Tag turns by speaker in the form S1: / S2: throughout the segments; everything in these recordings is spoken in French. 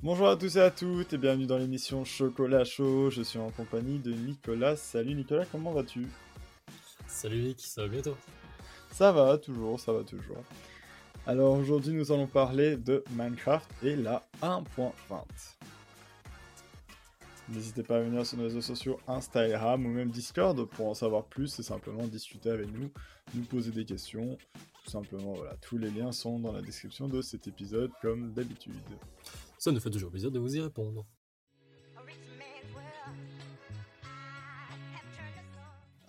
S1: Bonjour à tous et à toutes et bienvenue dans l'émission Chocolat Chaud. Je suis en compagnie de Nicolas. Salut Nicolas, comment vas-tu?
S2: Salut Vic, ça va bientôt
S1: Ça va toujours, ça va toujours. Alors aujourd'hui nous allons parler de Minecraft et la 1.20. N'hésitez pas à venir sur nos réseaux sociaux Instagram ou même Discord pour en savoir plus et simplement discuter avec nous, nous poser des questions. Tout simplement, voilà, tous les liens sont dans la description de cet épisode comme d'habitude.
S2: Ça nous fait toujours plaisir de vous y répondre.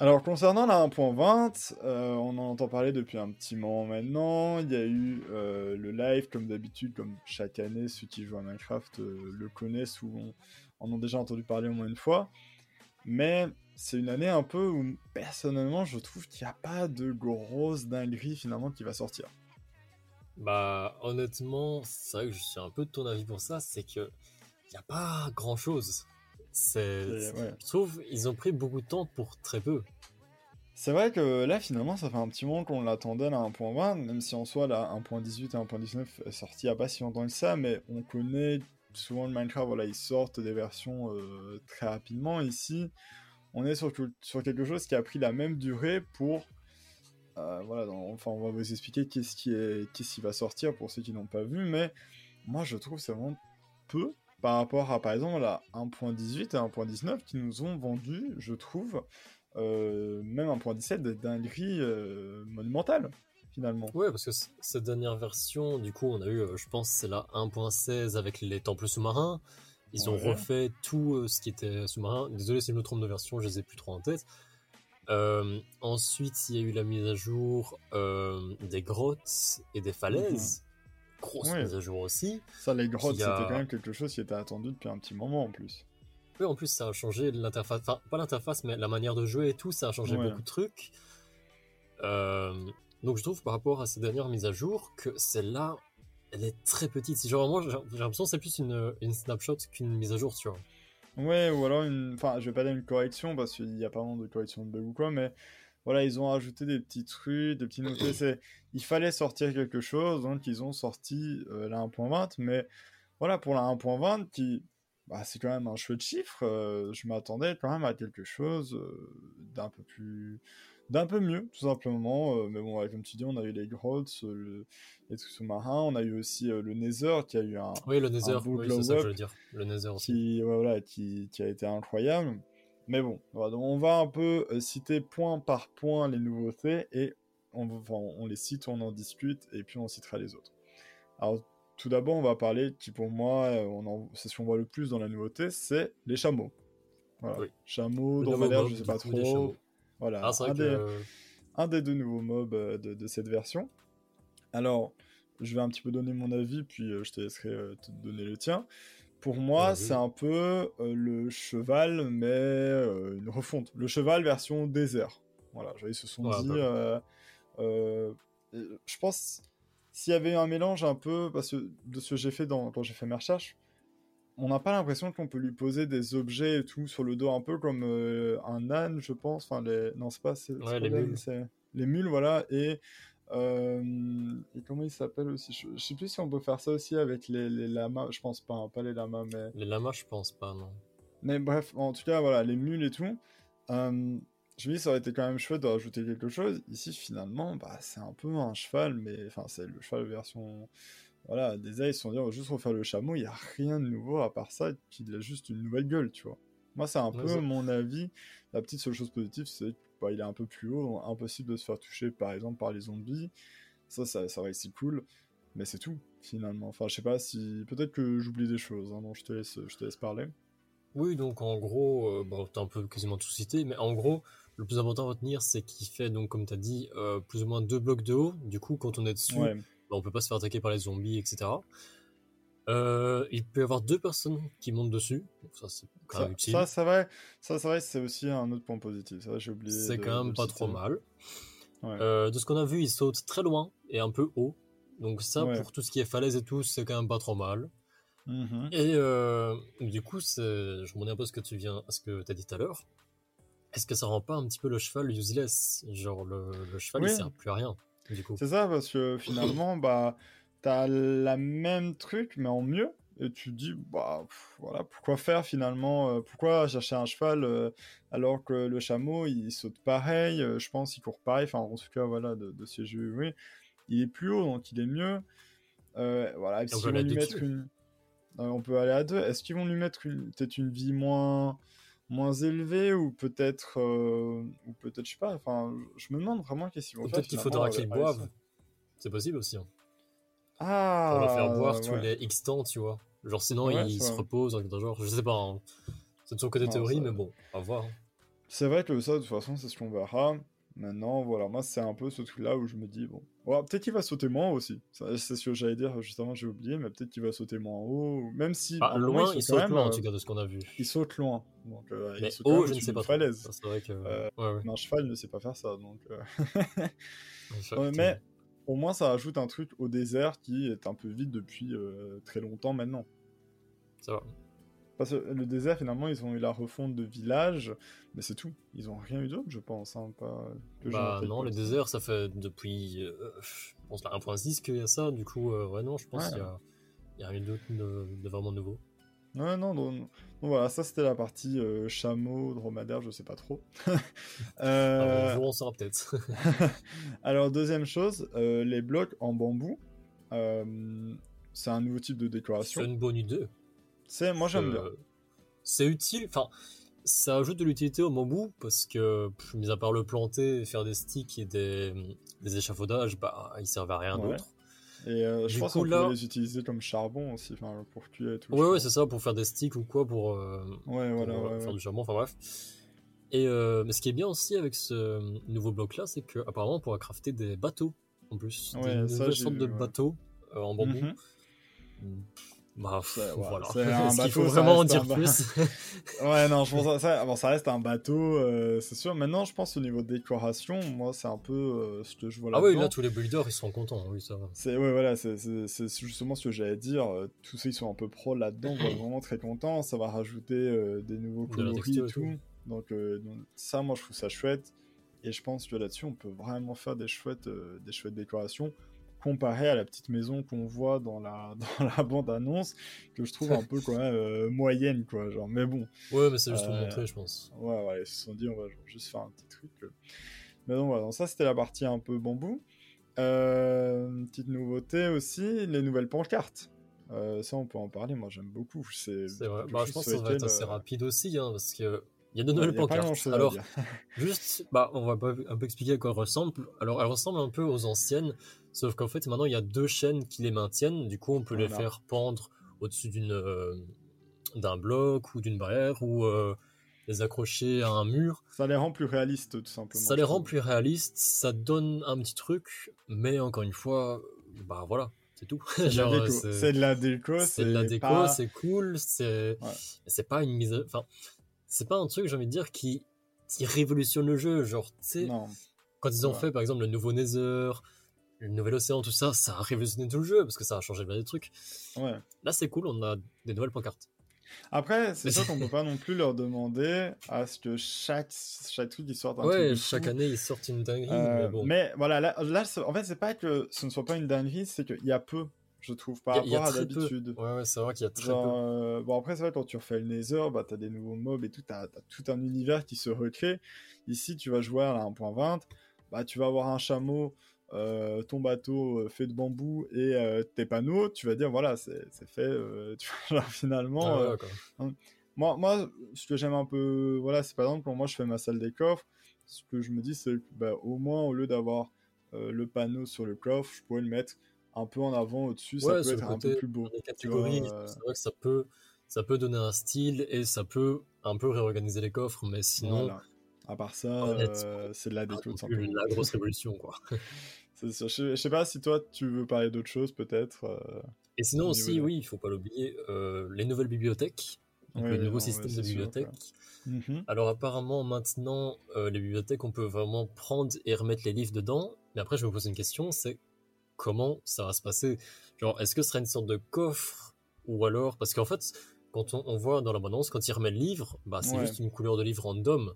S1: Alors concernant la 1.20, euh, on en entend parler depuis un petit moment maintenant. Il y a eu euh, le live comme d'habitude, comme chaque année, ceux qui jouent à Minecraft euh, le connaissent ou en ont déjà entendu parler au moins une fois. Mais c'est une année un peu où personnellement je trouve qu'il n'y a pas de grosse dinguerie finalement qui va sortir.
S2: Bah honnêtement, c'est vrai que je suis un peu de ton avis pour ça, c'est que n'y a pas grand chose. C'est, Je trouve ils ont pris beaucoup de temps pour très peu.
S1: C'est vrai que là, finalement, ça fait un petit moment qu'on l'attendait la 1.20, même si en soi, la 1.18 et 1.19 est sortie il n'y a pas si longtemps que ça, mais on connaît souvent le Minecraft, voilà, ils sortent des versions euh, très rapidement. Ici, on est sur, sur, quelque chose qui a pris la même durée pour. Euh, voilà, enfin, on va vous expliquer qu'est-ce qui, est, qu'est-ce qui va sortir pour ceux qui n'ont pas vu, mais moi je trouve c'est vraiment peu par rapport à par exemple la 1.18 et 1.19 qui nous ont vendu, je trouve, euh, même 1.17 des dingueries monumentales finalement.
S2: Ouais, parce que cette dernière version, du coup, on a eu, euh, je pense, c'est la 1.16 avec les temples sous-marins. Ils ont refait tout euh, ce qui était sous-marin. Désolé si je me trompe de version, je les ai plus trop en tête. Euh, ensuite, il y a eu la mise à jour des grottes et des falaises. Mhm. Grosse mise à jour aussi.
S1: Ça, les grottes, c'était quand même quelque chose qui était attendu depuis un petit moment en plus.
S2: Oui, en plus, ça a changé l'interface. Enfin, pas l'interface, mais la manière de jouer et tout, ça a changé beaucoup de trucs. Euh, donc je trouve par rapport à ces dernières mises à jour que celle-là, elle est très petite. Genre moi j'ai l'impression que c'est plus une, une snapshot qu'une mise à jour, tu vois.
S1: Ouais, ou alors une... Enfin, je vais pas dire une correction parce qu'il n'y a pas vraiment de correction de bug ou quoi, mais voilà, ils ont ajouté des petits trucs, des petits. C'est... Il fallait sortir quelque chose, donc ils ont sorti euh, la 1.20, mais voilà, pour la 1.20, qui... Bah, c'est quand même un chouette chiffre, euh, je m'attendais quand même à quelque chose euh, d'un peu plus d'un peu mieux, tout simplement. Euh, mais bon, comme tu dis, on a eu les grottes, euh, les trucs sous-marins, on a eu aussi euh, le Nether qui a eu un.
S2: Oui, le Nether, c'est ça que je veux dire. Le Nether
S1: aussi. Qui, voilà, qui, qui, a été incroyable. Mais bon, donc on va un peu citer point par point les nouveautés et on, on les cite, on en discute et puis on citera les autres. Alors, tout d'abord, on va parler qui, pour moi, c'est ce qu'on voit le plus dans la nouveauté, c'est les chameaux. Voilà. Chameaux, dromadaires, je sais pas trop. Voilà, ah, un, des, deux nouveaux mobs euh, de, cette version. Alors, je vais un petit peu donner mon avis, puis euh, je te laisserai euh, te donner le tien. Pour moi, c'est un peu le cheval, mais une refonte. Le cheval version désert. Voilà, ils se sont dit. je pense, s'il y avait un mélange un peu, parce que de ce que j'ai fait dans, quand j'ai fait mes recherches, on n'a pas l'impression qu'on peut lui poser des objets et tout sur le dos, un peu comme euh, un âne, je pense. Enfin, les... non, c'est pas,
S2: les, mules.
S1: les mules, voilà. Et, euh, et comment il s'appelle aussi? Je... sais plus si on peut faire ça aussi avec les, lamas. Je pense pas, hein, pas les lamas, mais.
S2: Les lamas, je pense pas, non.
S1: Mais bref, en tout cas, voilà, les mules et tout. Euh, je me dis, ça aurait été quand même chouette de rajouter quelque chose. Ici, finalement, bah, c'est un peu un cheval, mais enfin, c'est le cheval version voilà, des ils se sont dit, on va juste refaire le chameau, il n'y a rien de nouveau à part ça, qu'il a juste une nouvelle gueule, tu vois. Moi, c'est un peu mon avis. La petite seule chose positive, c'est qu'il bah, est un peu plus haut, donc impossible de se faire toucher, par exemple, par les zombies. Ça, ça, ça être cool, mais c'est tout, finalement. Enfin, je sais pas si. Peut-être que j'oublie des choses, hein, je te, laisse, je te laisse parler.
S2: Oui, donc en gros, euh, bon, t'as un peu quasiment tout cité, mais en gros, le plus important à retenir, c'est qu'il fait, donc, comme tu as dit, euh, plus ou moins deux blocs de haut. Du coup, quand on est dessus, bah, on peut pas se faire attaquer par les zombies, etc. Euh, il peut y avoir deux personnes qui montent dessus, ça c'est quand même utile.
S1: Ça, ça va, ça, ça c'est aussi un autre point positif. j'ai oublié.
S2: C'est quand même pas trop mal. Euh, de ce qu'on a vu, il saute très loin et un peu haut. Donc ça, pour tout ce qui est falaise et tout, c'est quand même pas trop mal. Mm-hmm. Et euh, du coup, je me un peu ce que tu viens, ce que tu as dit tout à l'heure. Est-ce que ça rend pas un petit peu le cheval useless? Genre le, cheval, il sert plus à rien.
S1: C'est ça, parce que finalement, bah, t'as la même truc, mais en mieux. et tu te dis, bah, voilà, pourquoi faire finalement euh, Pourquoi chercher un cheval euh, alors que le chameau, il saute pareil, euh, je pense, il court pareil, enfin, en tout cas, voilà, de, de ce que j'ai vu, il est plus haut, donc il est mieux. voilà,
S2: on peut lui mettre
S1: une... on peut aller à deux. Est-ce qu'ils vont lui mettre peut-être une vie moins moins élevée ou peut-être ou peut-être je sais pas enfin je me demande vraiment qu'est-ce qu'ils vont
S2: peut-être qu'il faudra qu'il boive c'est possible aussi hein.
S1: ah
S2: pour le faire boire tous les X temps tu vois Genre sinon il se repose, genre, je sais pas. Hein. C'est de son côté théorie, mais bon, à voir. Hein.
S1: C'est vrai que ça, de toute façon, c'est ce qu'on verra. Maintenant, voilà, moi, c'est un peu ce truc-là où je me dis, bon, peut-être qu'il va sauter moins haut aussi. C'est ce que j'allais dire, justement, j'ai oublié, mais peut-être qu'il va sauter moins haut. Même si.
S2: Ah, loin, il, saute loin, en tout cas, de ce qu'on a vu.
S1: Il saute loin. Donc, euh,
S2: mais haut, je ne sais pas. C'est
S1: vrai que. Euh, un cheval ne sait pas faire ça, donc. Euh. mais au moins ça ajoute un truc au désert qui est un peu vide depuis euh, très longtemps maintenant.
S2: Ça va.
S1: Parce que le désert, finalement, ils ont eu la refonte de village, mais c'est tout. Ils ont rien eu d'autre, je pense. Hein, pas
S2: bah non, le désert, ça fait depuis, euh, je pense, la 1.6 qu'il y a ça. Du coup, euh, ouais, non, je pense qu'il y a, y a rien d'autre de, de, vraiment nouveau.
S1: Ouais, non, donc, voilà, ça c'était la partie euh, chameau, dromadaire, je sais pas trop.
S2: euh... on saura peut-être.
S1: Alors, deuxième chose, les blocs en bambou, c'est un nouveau type de décoration.
S2: C'est une bonne idée.
S1: C'est, moi j'aime bien.
S2: C'est utile, enfin, ça ajoute de l'utilité au bambou parce que, mis à part le planter, faire des sticks et des, des échafaudages, bah, ils servent à rien d'autre.
S1: Et euh, je pense qu'on peut les utiliser comme charbon aussi, enfin, pour cuire et tout.
S2: Ouais, ouais, c'est ça, pour faire des sticks ou quoi, pour,
S1: euh, ouais, voilà,
S2: euh, faire du charbon, enfin bref. Et mais ce qui est bien aussi avec ce nouveau bloc là, c'est qu'apparemment on pourra crafter des bateaux en plus.
S1: Ouais,
S2: des
S1: nouvelles
S2: sortes de bateaux en bambou.
S1: Mhm.
S2: Bah, voilà.
S1: C'est
S2: qu'il faut vraiment en dire plus
S1: Ouais, non, je pense ça, bon, ça reste un bateau, euh, c'est sûr. Maintenant, je pense au niveau décoration, moi, c'est un peu euh, ce que je vois là.
S2: Ah oui, là, tous les builders, ils sont contents, oui, ça va.
S1: C'est ouais, voilà, c'est justement ce que j'allais dire. Euh, tous ceux qui sont un peu pro là-dedans, vont vraiment très contents. Ça va rajouter des nouveaux coloris et tout. Donc, ça, moi, je trouve ça chouette. Et je pense que là-dessus, on peut vraiment faire des chouettes, des chouettes décorations comparé à la petite maison qu'on voit dans la, dans la bande-annonce, que je trouve un peu quoi, euh, moyenne, quoi. Genre, mais bon.
S2: Ouais, mais c'est juste pour euh, montrer, je pense.
S1: Ouais, ouais, ils se sont dit, on va juste faire un petit truc. Euh. Mais donc, voilà, donc ça, c'était la partie un peu bambou. petite nouveauté aussi, les nouvelles pancartes. ça, on peut en parler, moi j'aime beaucoup. C'est
S2: vrai, bah, je pense que ça va être assez rapide aussi, hein, parce que il y a de nouvelles pancartes. Alors, juste, bah, on va un peu expliquer à quoi elles ressemblent. Alors, elles ressemblent un peu aux anciennes, sauf qu'en fait, maintenant, il y a deux chaînes qui les maintiennent. Du coup, on peut les faire pendre au-dessus d'une euh, d'un bloc ou d'une barrière ou euh, les accrocher à un mur.
S1: Ça les rend plus réalistes, tout simplement.
S2: Ça les rend plus réalistes, ça donne un petit truc, mais encore une fois, bah voilà, c'est tout.
S1: C'est de la déco.
S2: C'est de la déco, c'est cool, c'est c'est pas une mise. Enfin, c'est pas un truc, j'ai envie de dire, qui, qui révolutionne le jeu. Genre, tu sais, quand ils ont fait par exemple le nouveau Nether, le nouvel océan, tout ça, ça a révolutionné tout le jeu parce que ça a changé bien des trucs.
S1: Ouais.
S2: Là, c'est cool, on a des nouvelles pancartes.
S1: Après, c'est sûr qu'on peut pas non plus leur demander à ce que chaque, chaque truc ils sortent un
S2: ouais, chaque année ils sortent une dinguerie. mais,
S1: euh,
S2: bon.
S1: mais, voilà, là, là en fait, c'est pas que ce ne soit pas une dinguerie, c'est qu'il y a peu je trouve, par rapport à d'habitude.
S2: Ouais, ouais, c'est vrai qu'il y a très peu.
S1: Euh, bon, après, c'est vrai, quand tu refais le Nether, bah, t'as des nouveaux mobs et tout, t'as as tout un univers qui se recrée. Ici, tu vas jouer à 1.20, bah, tu vas avoir un chameau, euh, ton bateau euh, fait de bambou et tes panneaux, tu vas dire, voilà, c'est fait, tu vois, finalement.
S2: Ah,
S1: hein. moi, moi, ce que j'aime un peu, voilà, c'est par exemple, quand moi je fais ma salle des coffres, ce que je me dis, c'est que, bah, au moins, au lieu d'avoir le panneau sur le coffre, je pourrais le mettre un peu en avant au-dessus, ça peut être un peu plus beau.
S2: catégories, euh. c'est vrai que ça peut, ça peut donner un style et ça peut un peu réorganiser les coffres, mais sinon.
S1: À part ça, euh, c'est de la déco.
S2: La grosse révolution, quoi.
S1: je, sais pas si toi tu veux parler d'autre chose, peut-être. Euh,
S2: et sinon aussi, oui, il faut pas l'oublier, les nouvelles bibliothèques. Donc le nouveau système de bibliothèque.
S1: Mhm.
S2: Alors apparemment maintenant les bibliothèques on peut vraiment prendre et remettre les livres dedans. Mais après je me pose une question, c'est comment ça va se passer Genre, est-ce que ce sera une sorte de coffre Ou alors, parce qu'en fait, quand on, voit dans l'abondance, quand il remet le livre, bah, c'est juste une couleur de livre random.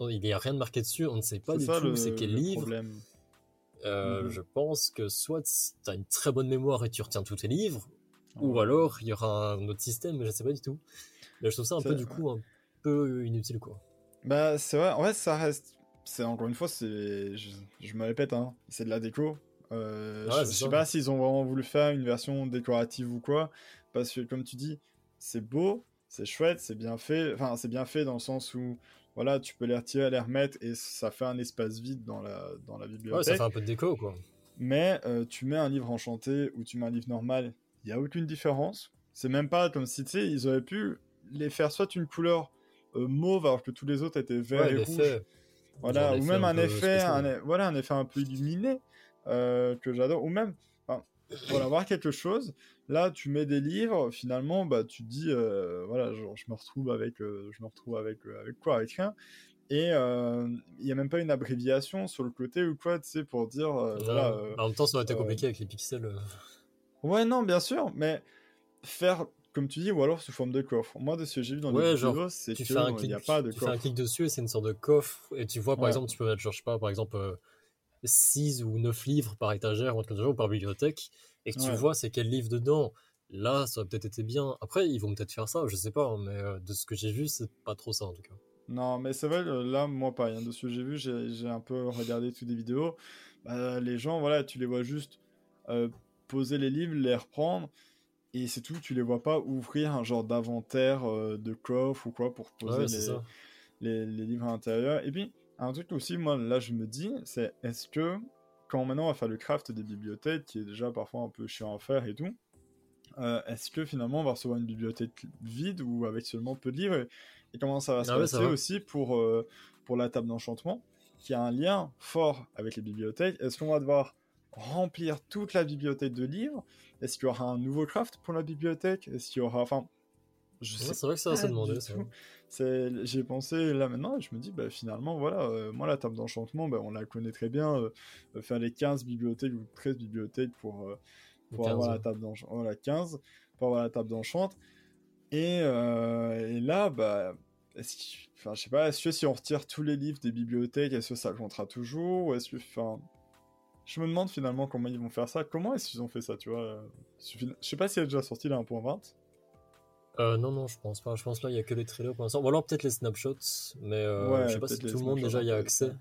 S2: Il n'y a rien de marqué dessus, on ne sait pas du tout c'est quel livre. Euh, mhm. Je pense que soit tu as une très bonne mémoire et tu retiens tous tes livres, Ou alors, il y aura un autre système, mais je sais pas du tout. Mais je trouve ça un peu, du coup, un peu inutile, quoi.
S1: Bah, c'est vrai, en fait, ça reste. C'est encore une fois, c'est. Je, me répète, hein, c'est de la déco. Euh, je, sais pas s'ils ont vraiment voulu faire une version décorative ou quoi, parce que comme tu dis, c'est beau, c'est chouette, c'est bien fait. Enfin, c'est bien fait dans le sens où, voilà, tu peux les retirer, les remettre et ça fait un espace vide dans la, dans la bibliothèque. Ouais,
S2: ça fait un peu de déco, quoi.
S1: Mais euh, tu mets un livre enchanté ou tu mets un livre normal, il n'y a aucune différence. C'est même pas comme si, tu sais, ils auraient pu les faire soit une couleur euh, mauve alors que tous les autres étaient verts et rouges. Voilà, ou même un, effet, un, voilà, un effet un peu illuminé que j'adore. Ou même, voilà, voir quelque chose. Là, tu mets des livres, finalement, bah, tu te dis, voilà, genre, je me retrouve avec, je me retrouve avec, avec quoi Avec rien. Et il n'y a même pas une abréviation sur le côté ou quoi, tu sais, pour dire. voilà,
S2: en même temps, ça aurait été compliqué avec les pixels.
S1: Ouais, non, bien sûr, mais faire comme tu dis, ou alors sous forme de coffre. Moi, de ce que j'ai vu dans les vidéos, c'est qu'il n'y a pas de
S2: tu coffre. Tu fais un clic dessus et c'est une sorte de coffre. Et tu vois, par exemple, tu peux mettre, genre, je sais pas, par exemple, 6 ou 9 livres par étagère ou par bibliothèque. Et que tu vois, c'est quel livre dedans. Là, ça aurait peut-être été bien. Après, ils vont peut-être faire ça, je sais pas, hein, mais de ce que j'ai vu, c'est pas trop ça en tout cas.
S1: Non, mais c'est vrai, là, moi, pas. Hein, de ce que j'ai vu, j'ai un peu regardé toutes les vidéos. Bah, les gens, voilà, tu les vois juste euh, poser les livres, les reprendre, et c'est tout. Tu les vois pas ouvrir un genre d'inventaire euh, de coffre ou quoi pour poser les, les, livres à l'intérieur. Et puis, un truc aussi, moi, là, je me dis, c'est est-ce que quand maintenant on va faire le craft des bibliothèques, qui est déjà parfois un peu chiant à faire et tout, euh, est-ce que finalement on va recevoir une bibliothèque vide ou avec seulement peu de livres? Et comment ça va se ah passer aussi pour, euh, pour la table d'enchantement, qui a un lien fort avec les bibliothèques? Est-ce qu'on va devoir remplir toute la bibliothèque de livres? Est-ce qu'il y aura un nouveau craft pour la bibliothèque? Est-ce qu'il y aura... Enfin,
S2: c'est vrai que ça va se demander.
S1: J'ai pensé là maintenant je me dis, bah, finalement, voilà, euh, moi la table d'enchantement, bah, on la connaît très bien. Euh, faire les 15 bibliothèques ou 13 bibliothèques pour, pour avoir la table d'enchant. Voilà, 15 pour avoir la table d'enchante. Et, et, là, bah, est-ce enfin, je sais pas, est-ce que si on retire tous les livres des bibliothèques, est-ce que ça comptera toujours Ou est-ce que, enfin, je me demande finalement comment ils vont faire ça. Comment est-ce qu'ils ont fait ça, tu vois Je sais pas s'il est déjà sorti là 1.20.
S2: Euh, non, non, je pense pas. Je pense là, il y a que les trailers pour l'instant. Ou alors peut-être les snapshots, mais euh, je sais pas si tout le monde déjà y a accès.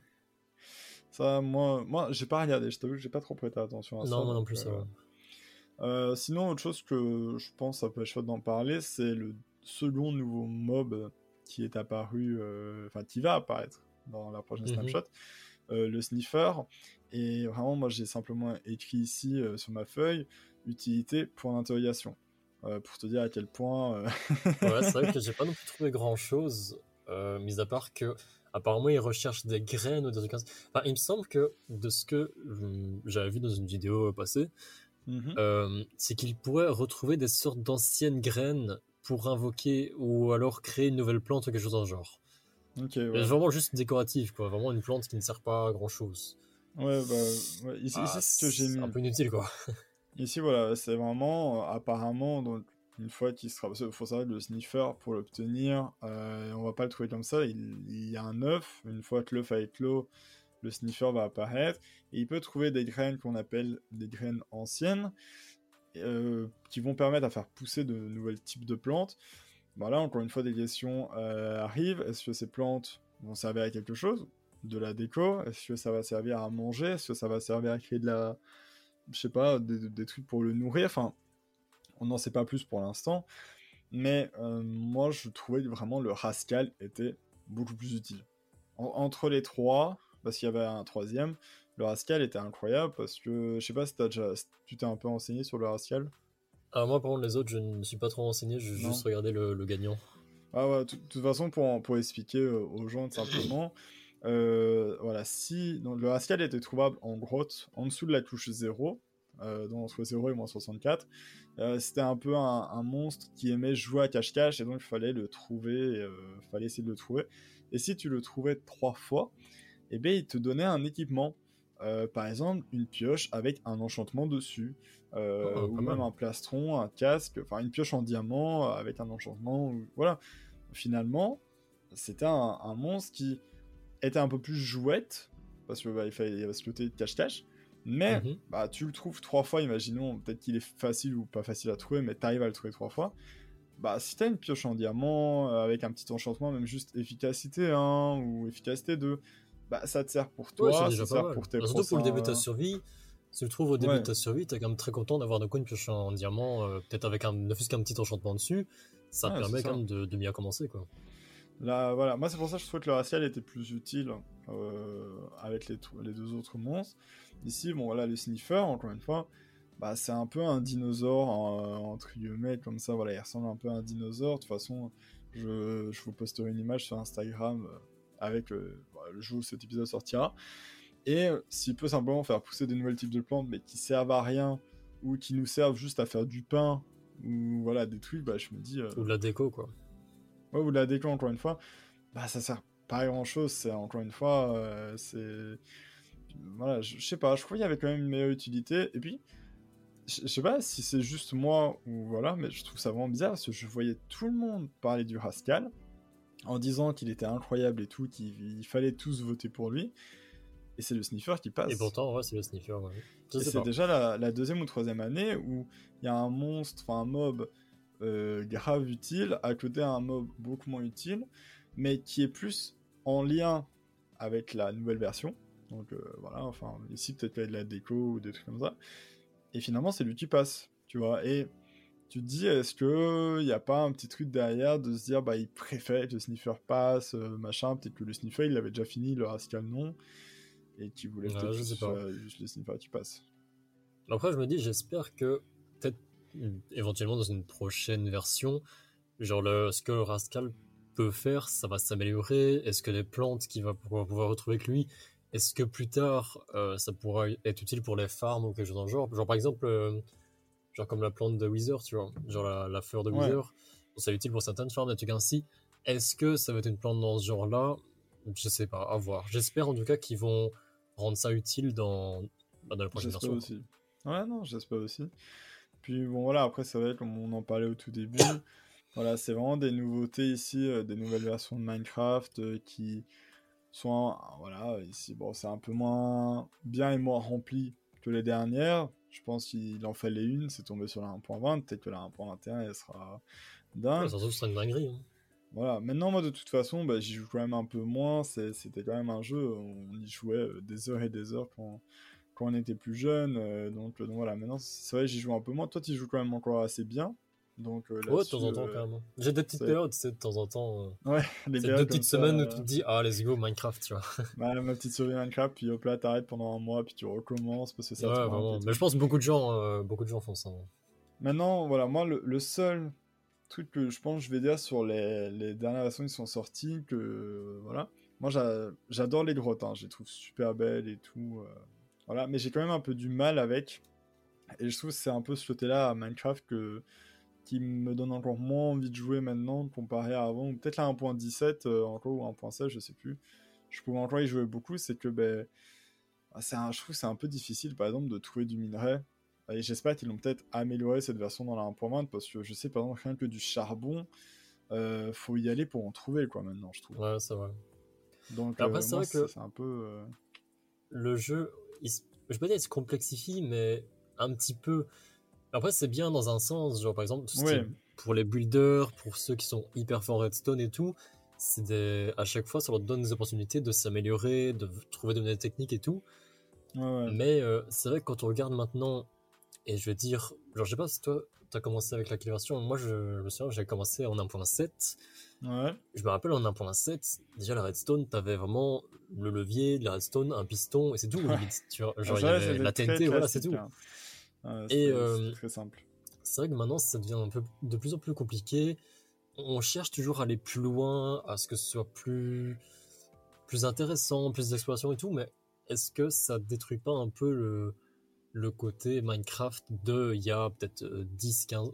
S1: Ça, moi, moi j'ai pas regardé, je t'avoue que j'ai pas trop prêté attention à ça.
S2: Non, moi non plus, ça
S1: va. Euh, sinon, autre chose que je pense ça peut être chouette d'en parler, c'est le second nouveau mob qui est apparu, euh, enfin qui va apparaître dans la prochaine mhm. snapshot, euh, le sniffer. Et vraiment, moi j'ai simplement écrit ici euh, sur ma feuille utilité pour l'interrogation. Pour te dire à quel point.
S2: ouais, c'est vrai que j'ai pas non plus trouvé grand chose, mis à part que apparemment ils recherchent des graines ou des trucs enfin, il me semble que de ce que j'avais vu dans une vidéo passée, mhm. c'est qu'ils pourraient retrouver des sortes d'anciennes graines pour invoquer ou alors créer une nouvelle plante ou quelque chose dans ce genre.
S1: Ok,
S2: ouais. Vraiment juste décorative, quoi. Vraiment une plante qui ne sert pas à grand chose.
S1: Ouais, bah, ouais. ici, ah, c'est ce que j'ai mis.
S2: un peu inutile, quoi.
S1: ici, voilà, c'est vraiment, euh, apparemment, donc, une fois qu'il sera. Il faut savoir le sniffer, pour l'obtenir, euh, on va pas le trouver comme ça. Il, y a un œuf. Une fois que l'œuf a éclos, le sniffer va apparaître. Et il peut trouver des graines qu'on appelle des graines anciennes. Euh, qui vont permettre à faire pousser de nouveaux types de plantes. Voilà, encore une fois, des questions euh, arrivent. Est-ce que ces plantes vont servir à quelque chose? De la déco? Est-ce que ça va servir à manger? Est-ce que ça va servir à créer de la... Je sais pas, des, trucs pour le nourrir Enfin, on n'en sait pas plus pour l'instant. Mais euh, moi, je trouvais vraiment le Rascal était beaucoup plus utile. entre les trois, parce qu'il y avait un troisième, le Rascal était incroyable parce que je sais pas si, as déjà, tu t'es un peu renseigné sur le Rascal.
S2: Alors moi par contre les autres je ne me suis pas trop renseigné, je juste regardé le, gagnant.
S1: Ah ouais, de toute façon pour, pour expliquer euh, aux gens simplement, euh, voilà, si donc, le Rascal était trouvable en grotte en dessous de la touche 0, euh, donc entre 0 et moins 64, c'était un peu un, monstre qui aimait jouer à cache-cache et donc il fallait le trouver, il fallait essayer de le trouver. Et si tu le trouvais trois fois, eh bien il te donnait un équipement euh, par exemple, une pioche avec un enchantement dessus, euh, oh, ou même un plastron, un casque, enfin une pioche en diamant avec un enchantement. Voilà. Finalement, c'était un, monstre qui était un peu plus jouette, parce que bah, il, fallait, y avait ce côté cache-cache, Mais mhm. bah, tu le trouves trois fois, imaginons, peut-être qu'il est facile ou pas facile à trouver, mais tu arrives à le trouver trois fois. Bah, si t'as une pioche en diamant euh, avec un petit enchantement, même juste efficacité 1 ou efficacité 2, bah, ça te sert pour toi, ça te sert
S2: pour tes bah, Surtout pour le début de ta survie, si tu le trouves au début de ta survie, t'es quand même très content d'avoir de quoi une pioche en diamant, euh, peut-être avec un, ne fût-ce qu'un petit enchantement dessus, ça te permet quand même de, de bien commencer. quoi.
S1: Là, voilà. Moi, c'est pour ça que je trouvais que le racial était plus utile euh, avec les, deux autres monstres. Ici, bon, voilà, le sniffer, encore une fois, bah, c'est un peu un dinosaure, entre guillemets, comme ça, voilà, il ressemble un peu à un dinosaure. De toute façon, je, je vous posterai une image sur Instagram euh, avec euh, le jour où cet épisode sortira. Et s'il peut simplement faire pousser des nouvelles types de plantes, mais qui servent à rien, ou qui nous servent juste à faire du pain, ou voilà, des trucs, bah, je me dis.
S2: Ou de la déco, quoi
S1: ouais, ou de la déco, encore une fois, bah ça sert pas à grand chose. C'est encore une fois, euh, c'est. Voilà, je, sais pas, je crois qu'il y avait quand même une meilleure utilité. Et puis, je sais pas si c'est juste moi ou voilà, mais je trouve ça vraiment bizarre parce que je voyais tout le monde parler du Rascal en disant qu'il était incroyable et tout, qu'il fallait tous voter pour lui. Et c'est le sniffer qui passe.
S2: Et pourtant, ouais, c'est le sniffer. Ouais.
S1: C'est déjà la, la, deuxième ou troisième année où il y a un monstre, enfin un mob euh, grave utile à côté un mob beaucoup moins utile, mais qui est plus en lien avec la nouvelle version. Donc euh, voilà, enfin ici peut-être de la déco ou des trucs comme ça. Et finalement c'est lui qui passe, tu vois. Et tu te dis est-ce que il n'y a pas un petit truc derrière de se dire bah il préfère que le sniffer passe, euh, machin, peut-être que le sniffer il avait déjà fini, le rascal non, et qui voulait peut-être juste le sniffer qui passe.
S2: Après je me dis j'espère que peut-être éventuellement dans une prochaine version, genre le, ce que le Rascal peut faire, ça va s'améliorer. Est-ce que les plantes qu'il va pouvoir, pouvoir retrouver avec lui, est-ce que plus tard euh, ça pourra être utile pour les farms ou quelque chose dans le genre? Genre par exemple, euh, genre comme la plante de Wither, tu vois, genre la, fleur de Wither, c'est utile pour certaines farms, des trucs ainsi. Est-ce que ça va être une plante dans ce genre-là? Je sais pas, à voir. J'espère en tout cas qu'ils vont rendre ça utile dans, bah, dans la prochaine version.
S1: aussi. Ouais, non, j'espère aussi. Puis bon voilà, après c'est vrai comme on en parlait au tout début, voilà, c'est vraiment des nouveautés ici, euh, des nouvelles versions de Minecraft euh, qui sont voilà, ici bon, c'est un peu moins bien et moins rempli que les dernières. Je pense qu'il en fallait une, c'est tombé sur la 1.20, peut-être que la 1.21 elle sera dingue.
S2: ça sera une dinguerie. Hein.
S1: Voilà, maintenant moi de toute façon, bah, j'y joue quand même un peu moins, c'était quand même un jeu, on y jouait euh, des heures et des heures quand quand on était plus jeune. Euh, donc, donc, voilà, maintenant, c'est vrai, j'y joue un peu moins. Toi, tu joues quand même encore assez bien. Donc,
S2: euh, ouais, de temps en temps, quand même. J'ai des petites périodes, tu sais, de temps en temps.
S1: Euh, ouais,
S2: les deux petites semaines où tu te dis, ah, let's go, Minecraft, tu vois.
S1: bah, ma petite survie Minecraft, puis hop là, t'arrêtes pendant un mois, puis tu recommences parce que ça
S2: ouais, vraiment. Mais je pense que beaucoup de gens, beaucoup de gens font ça. Hein.
S1: Maintenant, voilà, moi, le, seul truc que je pense je vais dire sur les, les dernières versions qui sont sorties, que voilà, moi j'adore les grottes, hein, je les trouve super belles et tout. Voilà, mais j'ai quand même un peu du mal avec. Et je trouve que c'est un peu ce côté-là à Minecraft que, qui me donne encore moins envie de jouer maintenant comparé à avant. Peut-être là 1.17 euh, encore ou 1.16, je sais plus. Je pouvais encore y jouer beaucoup. C'est que ben, ah, c'est je trouve que c'est un peu difficile par exemple de trouver du minerai. Et j'espère qu'ils l'ont peut-être amélioré cette version dans la 1.20 parce que je sais par exemple rien que du charbon, euh, faut y aller pour en trouver quoi maintenant, je trouve.
S2: Ouais, c'est vrai.
S1: Donc Après, euh, c'est vrai que c'est un peu. Euh,
S2: le jeu, je peux dire, il se complexifie, mais un petit peu. Après, c'est bien dans un sens, genre par exemple, pour les builders, pour ceux qui sont hyper forts redstone et tout, c'est des... à chaque fois, ça leur donne des opportunités de s'améliorer, de trouver de nouvelles techniques et tout. Mais euh, c'est vrai que quand on regarde maintenant, et je vais dire, genre, je sais pas si toi, tu as commencé avec la version, moi, je, me souviens, j'ai commencé en 1.7.
S1: Ouais.
S2: Je me rappelle en 1.7, déjà la redstone, t'avais vraiment le levier, la redstone, un piston, et c'est tout. tu vois, genre, il y avait la TNT, voilà, c'est tout.
S1: Hein. et euh, très simple.
S2: C'est vrai que maintenant, ça devient un peu de plus en plus compliqué. On cherche toujours à aller plus loin, à ce que ce soit plus, plus intéressant, plus d'exploration et tout, mais est-ce que ça détruit pas un peu le, le côté Minecraft de il y a peut-être 10, 15,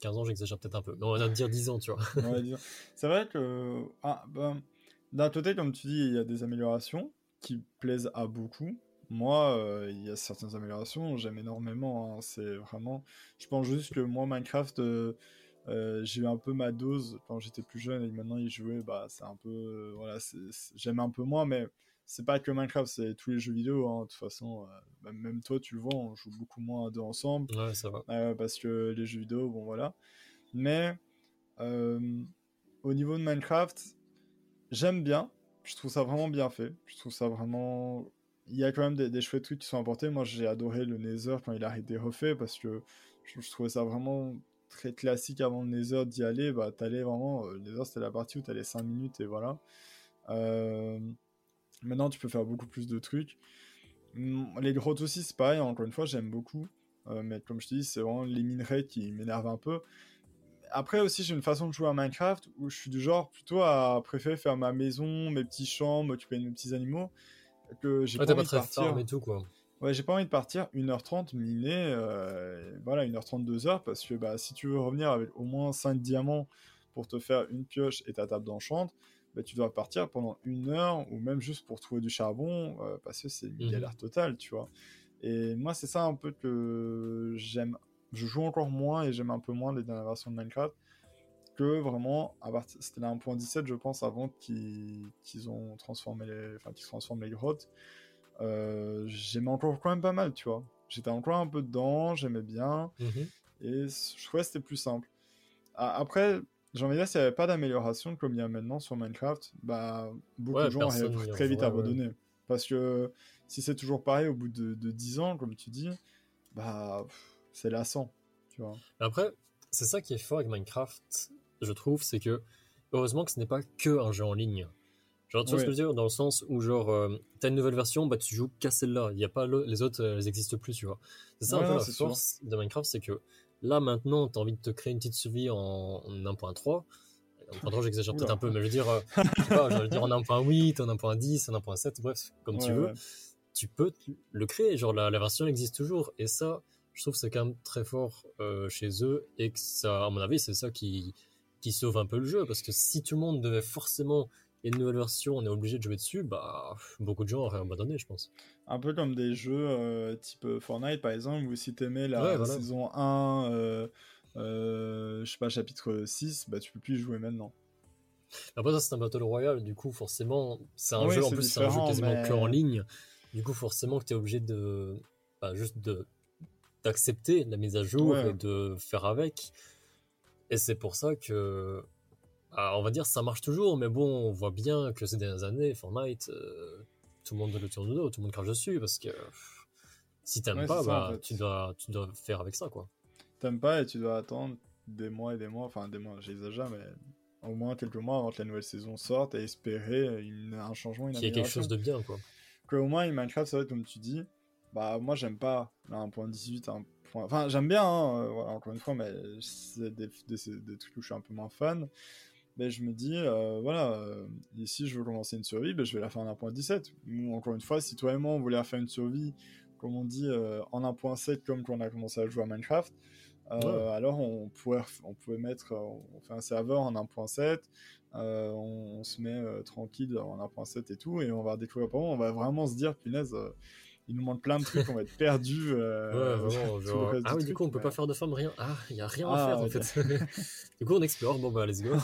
S2: 15 ans, j'exagère peut-être un peu, mais on va dire 10 ans, tu vois.
S1: c'est vrai que ah, ben, d'un côté, comme tu dis, il y a des améliorations qui plaisent à beaucoup. Moi, euh, il y a certaines améliorations, j'aime énormément. Hein. c'est vraiment. Je pense juste que moi, Minecraft, euh, euh, j'ai eu un peu ma dose quand j'étais plus jeune et maintenant y jouer, bah, c'est un peu. voilà, j'aime un peu moins, mais c'est pas que Minecraft, c'est tous les jeux vidéo. Hein. De toute façon, euh, bah, même toi, tu le vois, on joue beaucoup moins à deux ensemble.
S2: Ouais, ça va.
S1: Euh, parce que les jeux vidéo, bon voilà. Mais euh, au niveau de Minecraft, j'aime bien. Je trouve ça vraiment bien fait. Je trouve ça vraiment. Il y a quand même des, des chouettes trucs qui sont apportés. Moi, j'ai adoré le Nether quand il a été refait parce que je, je trouvais ça vraiment très classique avant le Nether d'y aller. Bah, t'allais vraiment. Le Nether, c'était la partie où t'allais 5 minutes et voilà. Euh, Maintenant, tu peux faire beaucoup plus de trucs. Mm, les grottes aussi, c'est pareil. Encore une fois, j'aime beaucoup. Euh, mais comme je te dis, c'est vraiment les minerais qui m'énervent un peu. Après aussi, j'ai une façon de jouer à Minecraft où je suis du genre plutôt à préférer faire ma maison, mes petits champs, m'occuper de mes petits animaux. Que j'ai
S2: ouais, pas envie de partir. Et tout, quoi.
S1: Ouais, j'ai pas envie de partir 1h30 miner, euh, voilà, 1h30, 2h, parce que bah, si tu veux revenir avec au moins 5 diamants pour te faire une pioche et ta table d'enchant, bah, tu dois partir pendant une heure ou même juste pour trouver du charbon euh, parce que c'est une mhm. galère totale, tu vois. Et moi, c'est ça un peu que j'aime. Je joue encore moins et j'aime un peu moins les dernières versions de Minecraft que vraiment, à partir, c'était la 1.17, je pense, avant qu'ils ont transformé les, enfin, qu'ils transforment les grottes. Euh, j'aimais encore quand même pas mal, tu vois. J'étais encore un peu dedans, j'aimais bien, mhm. et je trouvais que c'était plus simple. Après, j'ai envie de dire, s'il n'y avait pas d'amélioration comme il y a maintenant sur Minecraft, bah, beaucoup de gens auraient très vite abandonné. Parce que si c'est toujours pareil au bout de, de 10 ans, comme tu dis, bah, c'est lassant. Tu vois.
S2: Après, c'est ça qui est fort avec Minecraft, je trouve, c'est que heureusement que ce n'est pas que un jeu en ligne. Genre, tu vois ce que je veux dire Dans le sens où, genre, euh, t'as une nouvelle version, bah, tu joues qu'à celle-là. Il y a pas les autres, elles n'existent plus, tu vois. C'est ça un peu la force de Minecraft, c'est que Là, maintenant, tu as envie de te créer une petite survie en, 1.3. En 1.3, j'exagère peut-être un peu, mais je veux dire, euh, je dire en 1.8, en 1.10, en 1.7, bref, comme tu veux. Tu peux le créer. Genre, la, version existe toujours. Et ça, je trouve que c'est quand même très fort euh, chez eux. Et que ça, à mon avis, c'est ça qui, qui sauve un peu le jeu. Parce que si tout le monde devait forcément une nouvelle version, on est obligé de jouer dessus, bah, beaucoup de gens auraient abandonné, je pense.
S1: Un peu comme des jeux euh, type euh, Fortnite, par exemple, où si t'aimais la saison 1, euh, euh, je sais pas, chapitre 6, bah, tu peux plus y jouer maintenant.
S2: Après, ça, c'est un Battle Royale, du coup, forcément, c'est un jeu, en plus, c'est un jeu quasiment que en ligne. Du coup, forcément, que t'es obligé de, bah, juste de, d'accepter la mise à jour et de faire avec. Et c'est pour ça que ah, on va dire ça marche toujours, mais bon, on voit bien que ces dernières années, Fortnite, euh, tout le monde le tourne de dos, tout le monde crache dessus, parce que si t'aimes pas, bah, tu, dois, tu dois faire avec ça, quoi.
S1: T'aimes pas et tu dois attendre des mois et des mois, enfin des mois, j'exagère, mais au moins quelques mois avant que la nouvelle saison sorte et espérer une, un changement, une
S2: Qu'il y ait quelque chose de bien, quoi.
S1: Que au moins, Minecraft, ça va être comme tu dis, bah moi j'aime pas là, 1.18, un point... Enfin, j'aime bien, hein, euh, encore une fois, mais c'est des, des, des, trucs où je suis un peu moins fan. Ben, je me dis, euh, voilà, euh, ici je veux commencer une survie, ben, je vais la faire en 1.17. Ou encore une fois, si toi et moi on voulait faire une survie, comme on dit, euh, en 1.7 comme quand on a commencé à jouer à Minecraft, alors on pourrait, on pouvait mettre, on fait un serveur en 1.7, on, se met tranquille en 1.7 et tout, et on va découvrir on va vraiment se dire, punaise, il nous manque plein de trucs, on va être perdu.
S2: Euh, ouais, vraiment. Ah oui, du coup, on peut pas faire de forme, rien. Ah, il y a rien à ah, faire en fait. du coup, on explore. Bon, bah, let's go.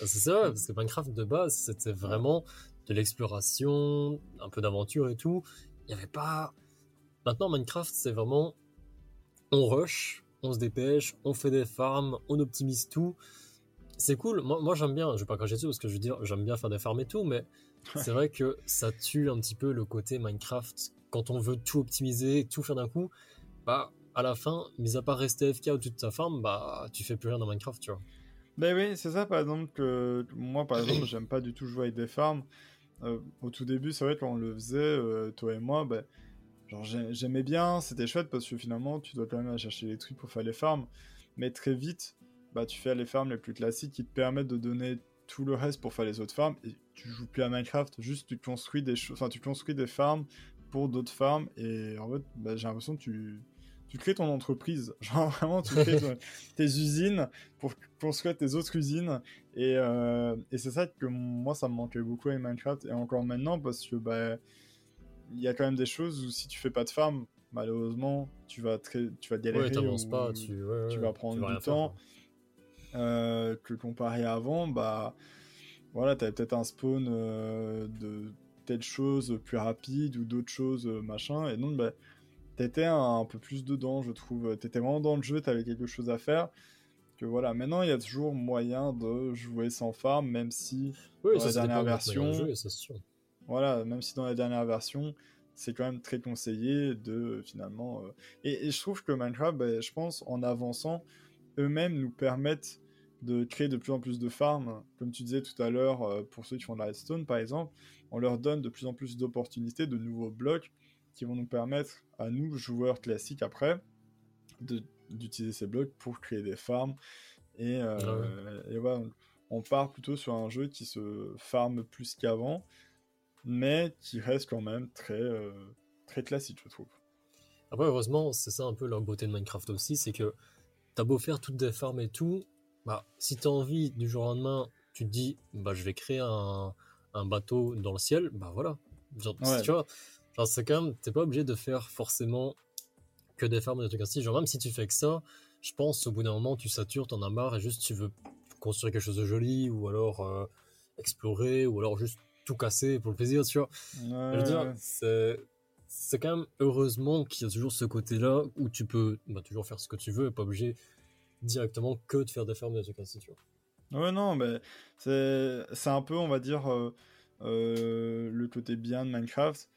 S2: c'est ça, parce que Minecraft de base, c'était vraiment de l'exploration, un peu d'aventure et tout. Il n'y avait pas. Maintenant, Minecraft, c'est vraiment. On rush, on se dépêche, on fait des farms, on optimise tout. C'est cool. Moi, moi j'aime bien. Je vais pas cracher dessus parce que je veux dire, j'aime bien faire des farms et tout, mais c'est vrai que ça tue un petit peu le côté Minecraft quand on veut tout optimiser, tout faire d'un coup. Bah, à la fin, mis à part rester FK au-dessus de ta farm, bah, tu fais plus rien dans Minecraft, tu vois.
S1: Ben oui, c'est ça par exemple que moi, par exemple, j'aime pas du tout jouer avec des farms. Euh, au tout début, c'est vrai quand on le faisait, euh, toi et moi, ben, genre j'aimais bien, c'était chouette parce que finalement, tu dois quand même aller chercher les trucs pour faire les farms. Mais très vite, bah, tu fais les farms les plus classiques qui te permettent de donner tout le reste pour faire les autres farms et tu joues plus à Minecraft, juste tu construis des choses, enfin tu construis des farms pour d'autres farms et en fait bah, j'ai l'impression que tu, tu crées ton entreprise, genre vraiment tu crées tes usines pour construire tes autres usines et, euh, et c'est ça que moi ça me manquait beaucoup avec Minecraft et encore maintenant parce que bah il y a quand même des choses où si tu fais pas de farm malheureusement tu vas très tu vas galérer
S2: ouais, pas, tu,
S1: tu vas prendre du temps euh, que comparé à avant bah voilà, tu avais peut-être un spawn de telle chose plus rapide ou d'autres choses machin, et donc bah, t'étais un, un peu plus dedans, je trouve. T'étais vraiment dans le jeu, t'avais quelque chose à faire. Que voilà, maintenant il y a toujours moyen de jouer sans farm, même si
S2: oui,
S1: dans la dernière version,
S2: jeu, sûr.
S1: voilà, même si dans la dernière version, c'est quand même très conseillé de finalement. Euh, et, je trouve que Minecraft, ben, je pense, en avançant, eux-mêmes nous permettent de créer de plus en plus de farms. Comme tu disais tout à l'heure, euh, pour ceux qui font de la redstone par exemple, on leur donne de plus en plus d'opportunités, de nouveaux blocs qui vont nous permettre à nous, joueurs classiques après, d'utiliser ces blocs pour créer des farms. Et, euh, ah et voilà, on part plutôt sur un jeu qui se farme plus qu'avant, mais qui reste quand même très, euh, très classique, je trouve.
S2: Après, heureusement, c'est ça un peu la beauté de Minecraft aussi, c'est que t'as beau faire toutes des farms et tout, bah, si t'as envie du jour au lendemain, tu te dis, bah, je vais créer un, un bateau dans le ciel, bah voilà. Genre, tu vois, genre, c'est quand même, t'es pas obligé de faire forcément que des farms et des trucs ainsi. Genre, même si tu fais que ça, je pense au bout d'un moment, tu satures, t'en as marre et juste tu veux construire quelque chose de joli ou alors euh, explorer ou alors juste tout casser pour le plaisir, tu vois. Je veux dire, c'est, c'est quand même heureusement qu'il y a toujours ce côté-là où tu peux bah, toujours faire ce que tu veux et pas obligé directement que de faire des fermes des
S1: vois. Ouais, non, mais c'est, c'est un peu, on va dire, euh, euh, le côté bien de Minecraft.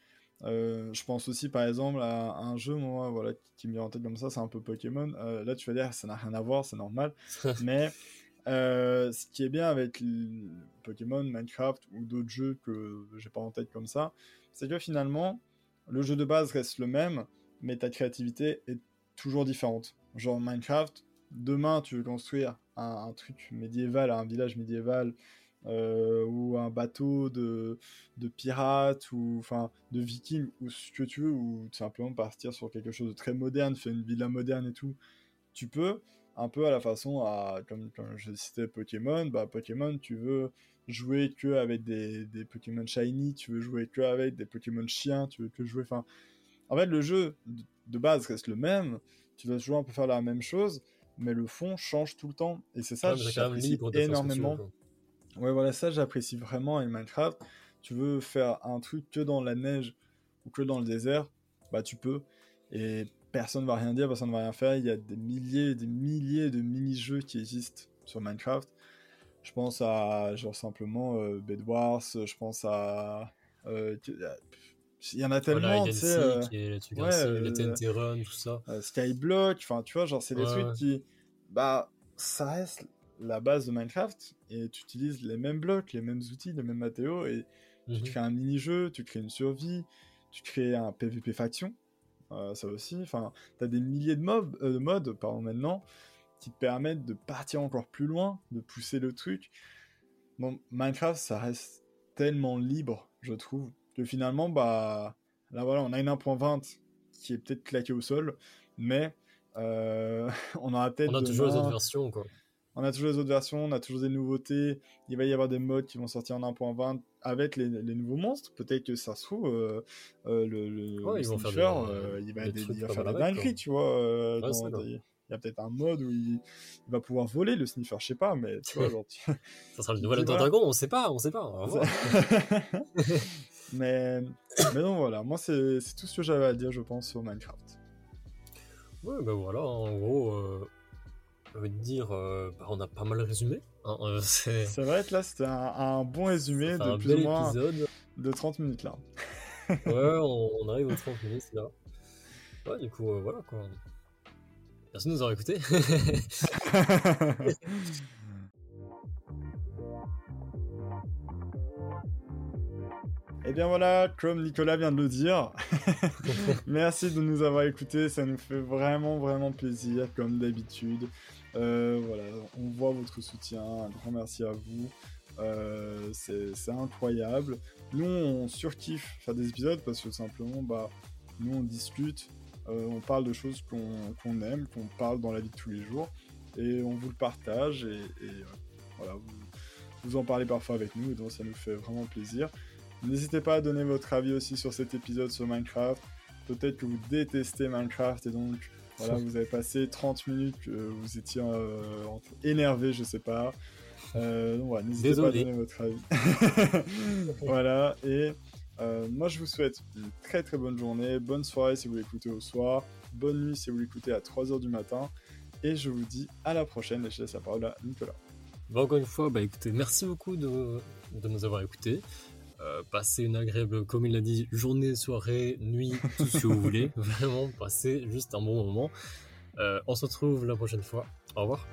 S1: Euh, je pense aussi par exemple à, un jeu moi voilà qui, me vient en tête comme ça c'est un peu Pokémon là tu vas dire ça n'a rien à voir c'est normal mais ce qui est bien avec Pokémon Minecraft ou d'autres jeux que j'ai pas en tête comme ça c'est que finalement le jeu de base reste le même mais ta créativité est toujours différente genre Minecraft demain tu veux construire un, truc médiéval un village médiéval euh, ou un bateau de, de pirates ou enfin de vikings ou ce que tu veux ou simplement partir sur quelque chose de très moderne faire une villa moderne et tout tu peux un peu à la façon comme, comme je citais Pokémon bah Pokémon tu veux jouer que avec des, des Pokémon shiny tu veux jouer que avec des Pokémon chiens tu veux que jouer enfin en fait le jeu de base reste le même tu vas toujours un peu faire la même chose mais le fond change tout le temps et c'est ça j'apprécie énormément Ouais, voilà, ça j'apprécie vraiment avec Minecraft. Tu veux faire un truc que dans la neige ou que dans le désert, bah tu peux. Et personne va rien dire, personne va rien faire. Il y a des milliers et des milliers de mini-jeux qui existent sur Minecraft. Je pense à, genre simplement, euh, Bed Wars, je pense à. Euh, il y en a tellement, tu sais.
S2: Euh, ouais, les TNT Run, tout ça.
S1: Skyblock, enfin, tu vois, genre, c'est des trucs qui. Bah, ça reste la base de Minecraft et tu utilises les mêmes blocs, les mêmes outils, les mêmes matériaux et tu mhm. crées un mini-jeu, tu crées une survie, tu crées un PvP faction, euh, ça aussi. Enfin, tu as des milliers de, mobs, euh, de modes pardon, maintenant qui te permettent de partir encore plus loin, de pousser le truc. Bon, Minecraft, ça reste tellement libre, je trouve, que finalement, bah, là voilà, on a une 1.20 qui est peut-être claquée au sol, mais euh, on aura peut-être.
S2: On a toujours les autres versions, quoi
S1: on a toujours les autres versions, on a toujours des nouveautés. Il va y avoir des modes qui vont sortir en 1.20 avec les, nouveaux monstres. Peut-être que ça se trouve, euh, euh, le, le,
S2: ouais,
S1: il va, faire des dingueries, tu vois. Il y a peut-être un mode où il, va pouvoir voler le sniffer, je sais pas, mais tu vois, genre,
S2: ça sera le nouvel dragon, on sait pas, on sait pas.
S1: Mais, mais non, voilà, moi c'est tout ce que j'avais à dire, je pense, sur Minecraft.
S2: Ouais, ben voilà, en gros, je veux dire, euh, bah, on a pas mal résumé. Hein, euh, c'est
S1: vrai que là, c'était un, bon résumé de plus ou moins de 30 minutes là.
S2: ouais, on, arrive aux 30 minutes là. Ouais, du coup, euh, voilà quoi. Merci de nous avoir écoutés.
S1: Et eh bien voilà, comme Nicolas vient de le dire, merci de nous avoir écoutés, ça nous fait vraiment vraiment plaisir comme d'habitude. Euh, voilà, on voit votre soutien, un grand merci à vous. Euh, c'est incroyable. Nous, on surkiffe faire des épisodes parce que simplement, bah, nous, on discute, euh, on parle de choses qu'on aime, qu'on parle dans la vie de tous les jours, et on vous le partage, et, voilà, vous, vous, en parlez parfois avec nous, et donc ça nous fait vraiment plaisir. N'hésitez pas à donner votre avis aussi sur cet épisode sur Minecraft. Peut-être que vous détestez Minecraft, et donc voilà, vous avez passé 30 minutes, que vous étiez euh, énervé, je sais pas. Euh, n'hésitez pas à donner votre avis. voilà, et euh, moi je vous souhaite une très très bonne journée, bonne soirée si vous l'écoutez au soir, bonne nuit si vous l'écoutez à 3h du matin, et je vous dis à la prochaine, et je laisse la parole à Nicolas.
S2: Encore une fois, bah, écoutez, merci beaucoup de, de nous avoir écoutés. Euh, passez une agréable, comme il l'a dit, journée, soirée, nuit, tout ce que vous voulez. Vraiment, passez juste un bon moment. Euh, on se retrouve la prochaine fois. Au revoir.